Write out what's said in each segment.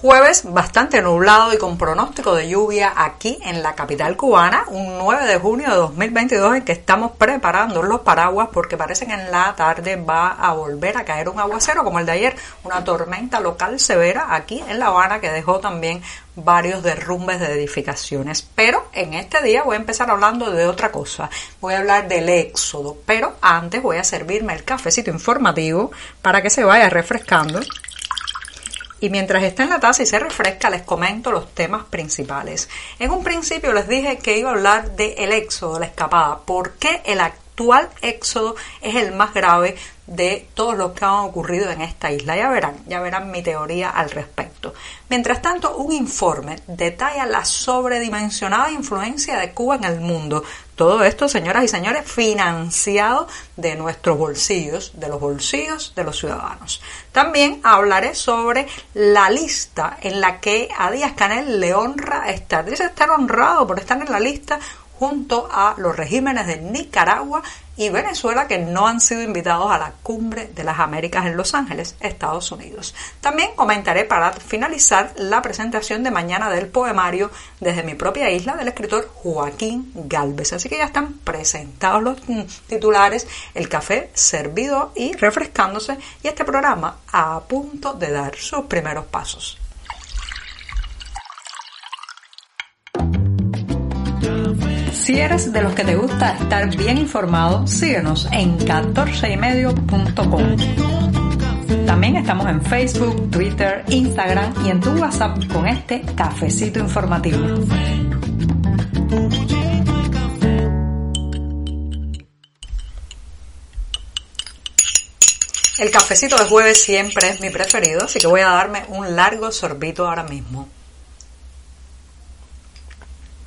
Jueves bastante nublado y con pronóstico de lluvia aquí en la capital cubana, un 9 de junio de 2022 en que estamos preparando los paraguas porque parece que en la tarde va a volver a caer un aguacero como el de ayer, una tormenta local severa aquí en La Habana que dejó también varios derrumbes de edificaciones. Pero en este día voy a empezar hablando de otra cosa. Voy a hablar del éxodo, pero antes voy a servirme el cafecito informativo para que se vaya refrescando y mientras está en la taza y se refresca les comento los temas principales. En un principio les dije que iba a hablar del el éxodo, la escapada. ¿Por qué el actual éxodo es el más grave de todos los que han ocurrido en esta isla? Ya verán, ya verán mi teoría al respecto. Mientras tanto, un informe detalla la sobredimensionada influencia de Cuba en el mundo. Todo esto, señoras y señores, financiado de nuestros bolsillos, de los bolsillos de los ciudadanos. También hablaré sobre la lista en la que a Díaz Canel le honra estar. Dice estar honrado por estar en la lista junto a los regímenes de Nicaragua y Venezuela que no han sido invitados a la cumbre de las Américas en Los Ángeles, Estados Unidos. También comentaré para finalizar la presentación de mañana del poemario desde mi propia isla del escritor Joaquín Galvez. Así que ya están presentados los mm, titulares, el café servido y refrescándose y este programa a punto de dar sus primeros pasos. Si eres de los que te gusta estar bien informado, síguenos en 14ymedio.com. También estamos en Facebook, Twitter, Instagram y en tu WhatsApp con este cafecito informativo. El cafecito de jueves siempre es mi preferido, así que voy a darme un largo sorbito ahora mismo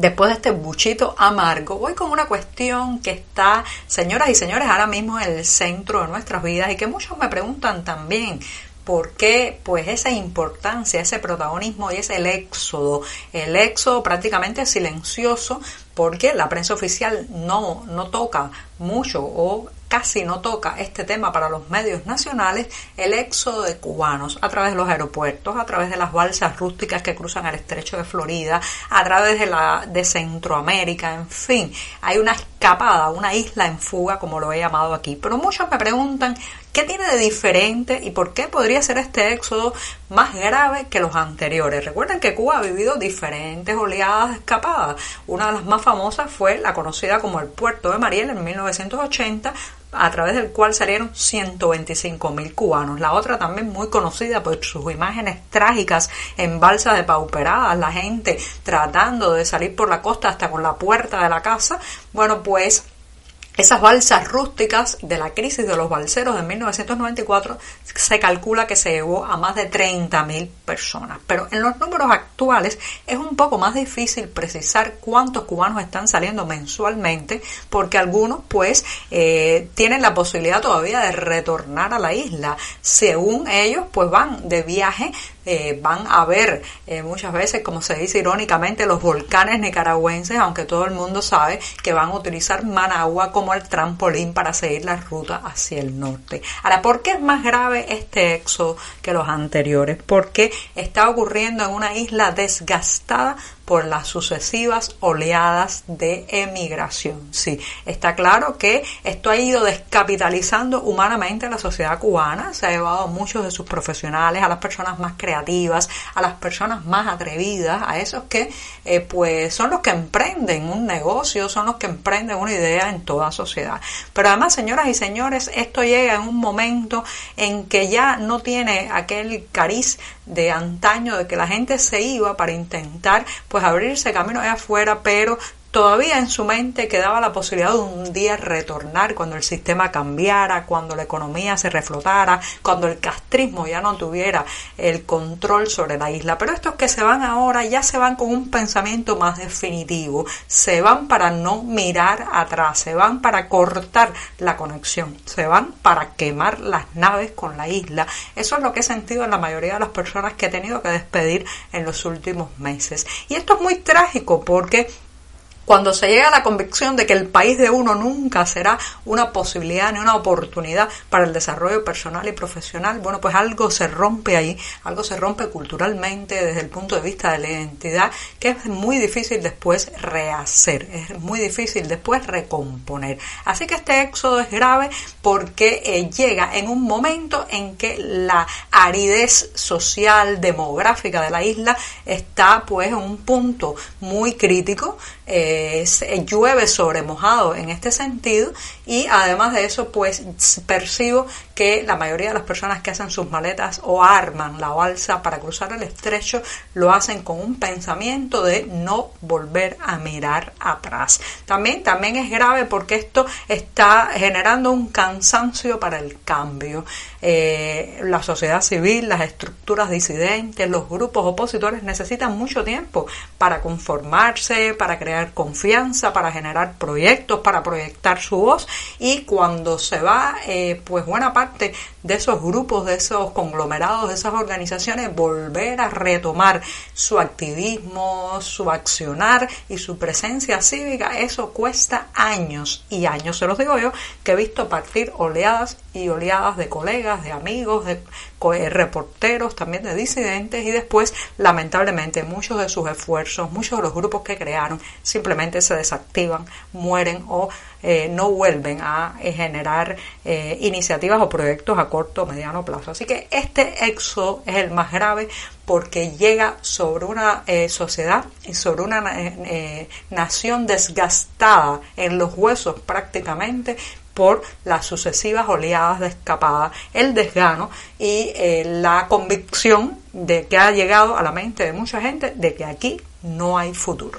después de este buchito amargo, voy con una cuestión que está, señoras y señores, ahora mismo en el centro de nuestras vidas y que muchos me preguntan también. ¿Por qué? Pues esa importancia, ese protagonismo y es el éxodo. El éxodo prácticamente silencioso porque la prensa oficial no, no toca mucho o casi no toca este tema para los medios nacionales, el éxodo de cubanos a través de los aeropuertos, a través de las balsas rústicas que cruzan el estrecho de Florida, a través de la de Centroamérica, en fin, hay una escapada, una isla en fuga, como lo he llamado aquí. Pero muchos me preguntan qué tiene de diferente y por qué podría ser este éxodo más grave que los anteriores. Recuerden que Cuba ha vivido diferentes oleadas de escapadas. Una de las más famosas fue la conocida como el puerto de Mariel en 1980, a través del cual salieron 125 mil cubanos. La otra también muy conocida por sus imágenes trágicas en balsas de pauperadas, la gente tratando de salir por la costa hasta con la puerta de la casa. Bueno, pues esas balsas rústicas de la crisis de los balseros de 1994 se calcula que se llevó a más de 30.000 personas. Pero en los números actuales es un poco más difícil precisar cuántos cubanos están saliendo mensualmente porque algunos pues eh, tienen la posibilidad todavía de retornar a la isla. Según ellos pues van de viaje eh, van a ver eh, muchas veces, como se dice irónicamente, los volcanes nicaragüenses, aunque todo el mundo sabe que van a utilizar Managua como el trampolín para seguir la ruta hacia el norte. Ahora, ¿por qué es más grave este éxodo que los anteriores? Porque está ocurriendo en una isla desgastada por las sucesivas oleadas de emigración. Sí, está claro que esto ha ido descapitalizando humanamente la sociedad cubana, se ha llevado a muchos de sus profesionales, a las personas más creativas, a las personas más atrevidas, a esos que eh, pues son los que emprenden un negocio, son los que emprenden una idea en toda sociedad. Pero además, señoras y señores, esto llega en un momento en que ya no tiene aquel cariz de antaño de que la gente se iba para intentar pues abrirse camino allá afuera, pero todavía en su mente quedaba la posibilidad de un día retornar cuando el sistema cambiara, cuando la economía se reflotara, cuando el castrismo ya no tuviera el control sobre la isla. Pero estos que se van ahora ya se van con un pensamiento más definitivo, se van para no mirar atrás, se van para cortar la conexión, se van para quemar las naves con la isla. Eso es lo que he sentido en la mayoría de las personas que he tenido que despedir en los últimos meses. Y esto es muy trágico porque cuando se llega a la convicción de que el país de uno nunca será una posibilidad ni una oportunidad para el desarrollo personal y profesional, bueno, pues algo se rompe ahí, algo se rompe culturalmente desde el punto de vista de la identidad, que es muy difícil después rehacer, es muy difícil después recomponer. Así que este éxodo es grave porque eh, llega en un momento en que la aridez social, demográfica de la isla está pues en un punto muy crítico. Eh, llueve sobre mojado en este sentido y además de eso pues percibo que la mayoría de las personas que hacen sus maletas o arman la balsa para cruzar el estrecho lo hacen con un pensamiento de no volver a mirar atrás. También, también es grave porque esto está generando un cansancio para el cambio. Eh, la sociedad civil, las estructuras disidentes, los grupos opositores necesitan mucho tiempo para conformarse, para crear confianza, para generar proyectos, para proyectar su voz y cuando se va, eh, pues buena parte de esos grupos, de esos conglomerados, de esas organizaciones, volver a retomar su activismo, su accionar y su presencia cívica, eso cuesta años y años. Se los digo yo, que he visto partir oleadas y oleadas de colegas, de amigos, de eh, reporteros, también de disidentes y después, lamentablemente, muchos de sus esfuerzos, muchos de los grupos que crearon simplemente se desactivan, mueren o eh, no vuelven a eh, generar iniciativas o proyectos a corto o mediano plazo. Así que este éxodo es el más grave porque llega sobre una sociedad y sobre una nación desgastada en los huesos prácticamente por las sucesivas oleadas de escapada, el desgano y eh, la convicción de que ha llegado a la mente de mucha gente de que aquí no hay futuro.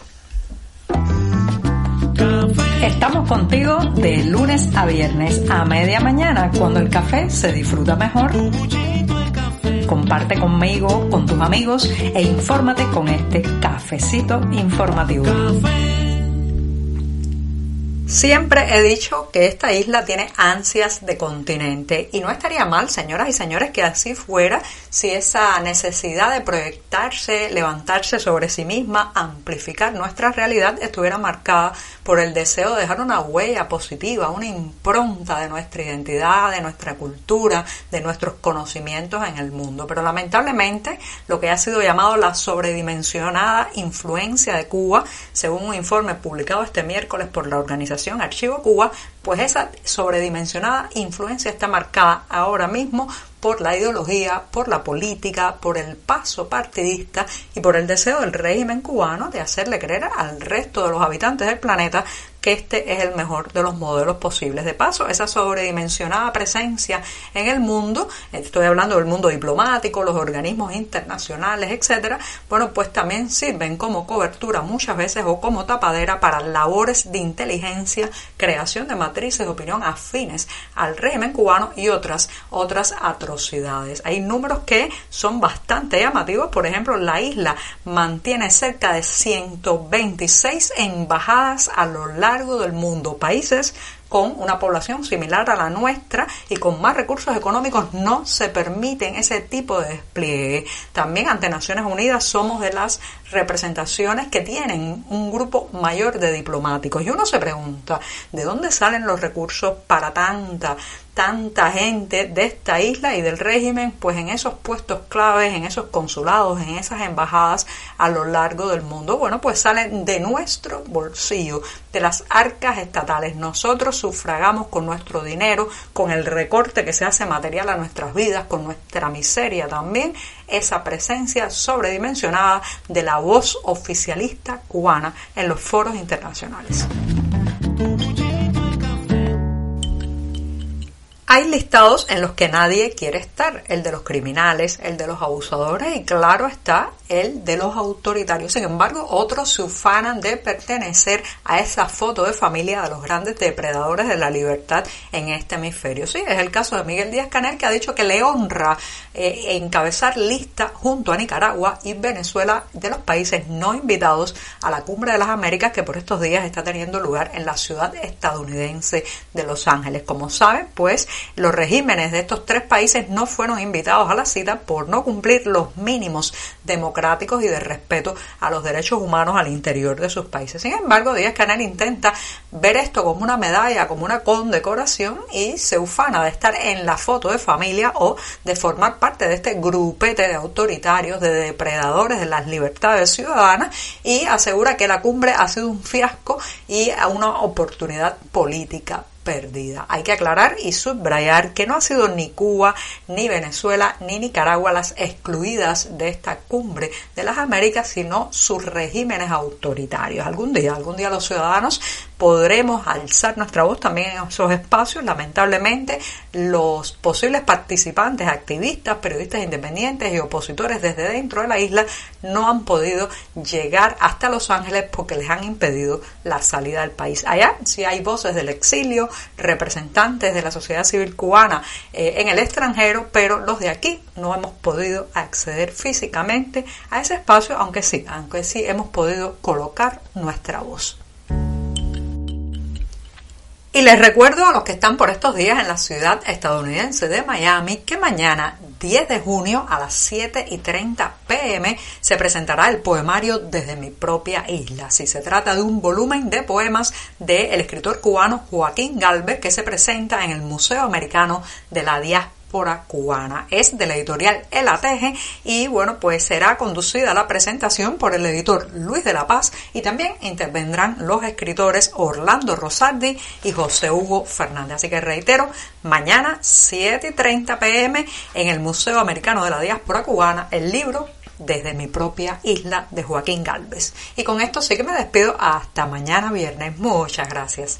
Estamos contigo de lunes a viernes a media mañana cuando el café se disfruta mejor. Comparte conmigo, con tus amigos e infórmate con este cafecito informativo. Siempre he dicho que esta isla tiene ansias de continente y no estaría mal, señoras y señores, que así fuera si esa necesidad de proyectarse, levantarse sobre sí misma, amplificar nuestra realidad estuviera marcada por el deseo de dejar una huella positiva, una impronta de nuestra identidad, de nuestra cultura, de nuestros conocimientos en el mundo. Pero lamentablemente lo que ha sido llamado la sobredimensionada influencia de Cuba, según un informe publicado este miércoles por la organización Archivo Cuba, pues esa sobredimensionada influencia está marcada ahora mismo por la ideología, por la política, por el paso partidista y por el deseo del régimen cubano de hacerle creer al resto de los habitantes del planeta que este es el mejor de los modelos posibles. De paso, esa sobredimensionada presencia en el mundo, estoy hablando del mundo diplomático, los organismos internacionales, etcétera, bueno, pues también sirven como cobertura muchas veces o como tapadera para labores de inteligencia, creación de matrices de opinión afines al régimen cubano y otras otras atrocidades. Hay números que son bastante llamativos, por ejemplo, la isla mantiene cerca de 126 embajadas a lo largo del mundo, países con una población similar a la nuestra y con más recursos económicos no se permiten ese tipo de despliegue. También ante Naciones Unidas somos de las representaciones que tienen un grupo mayor de diplomáticos. Y uno se pregunta, ¿de dónde salen los recursos para tanta tanta gente de esta isla y del régimen, pues en esos puestos claves, en esos consulados, en esas embajadas a lo largo del mundo, bueno, pues salen de nuestro bolsillo, de las arcas estatales. Nosotros sufragamos con nuestro dinero, con el recorte que se hace material a nuestras vidas, con nuestra miseria también, esa presencia sobredimensionada de la voz oficialista cubana en los foros internacionales. Hay listados en los que nadie quiere estar, el de los criminales, el de los abusadores y claro está el de los autoritarios. Sin embargo, otros se ufanan de pertenecer a esa foto de familia de los grandes depredadores de la libertad en este hemisferio. Sí, es el caso de Miguel Díaz Canel que ha dicho que le honra eh, encabezar lista junto a Nicaragua y Venezuela de los países no invitados a la Cumbre de las Américas que por estos días está teniendo lugar en la ciudad estadounidense de Los Ángeles. Como saben, pues los regímenes de estos tres países no fueron invitados a la cita por no cumplir los mínimos democráticos y de respeto a los derechos humanos al interior de sus países. Sin embargo, Díaz Canel intenta ver esto como una medalla, como una condecoración y se ufana de estar en la foto de familia o de formar parte de este grupete de autoritarios, de depredadores de las libertades ciudadanas y asegura que la cumbre ha sido un fiasco y una oportunidad política perdida. Hay que aclarar y subrayar que no ha sido ni Cuba, ni Venezuela, ni Nicaragua las excluidas de esta cumbre de las Américas, sino sus regímenes autoritarios. Algún día, algún día los ciudadanos podremos alzar nuestra voz también en esos espacios. Lamentablemente, los posibles participantes, activistas, periodistas independientes y opositores desde dentro de la isla no han podido llegar hasta Los Ángeles porque les han impedido la salida del país. Allá sí hay voces del exilio, representantes de la sociedad civil cubana eh, en el extranjero, pero los de aquí no hemos podido acceder físicamente a ese espacio, aunque sí, aunque sí hemos podido colocar nuestra voz. Y les recuerdo a los que están por estos días en la ciudad estadounidense de Miami que mañana 10 de junio a las 7 y 30 pm se presentará el poemario Desde mi propia isla. Si se trata de un volumen de poemas del escritor cubano Joaquín Galvez que se presenta en el Museo Americano de la Cubana. Es de la editorial El Ateje y bueno, pues será conducida la presentación por el editor Luis de la Paz y también intervendrán los escritores Orlando Rosardi y José Hugo Fernández. Así que reitero, mañana 7 y 30 pm en el Museo Americano de la Diáspora Cubana, el libro desde mi propia isla de Joaquín Galvez. Y con esto sí que me despido hasta mañana viernes. Muchas gracias.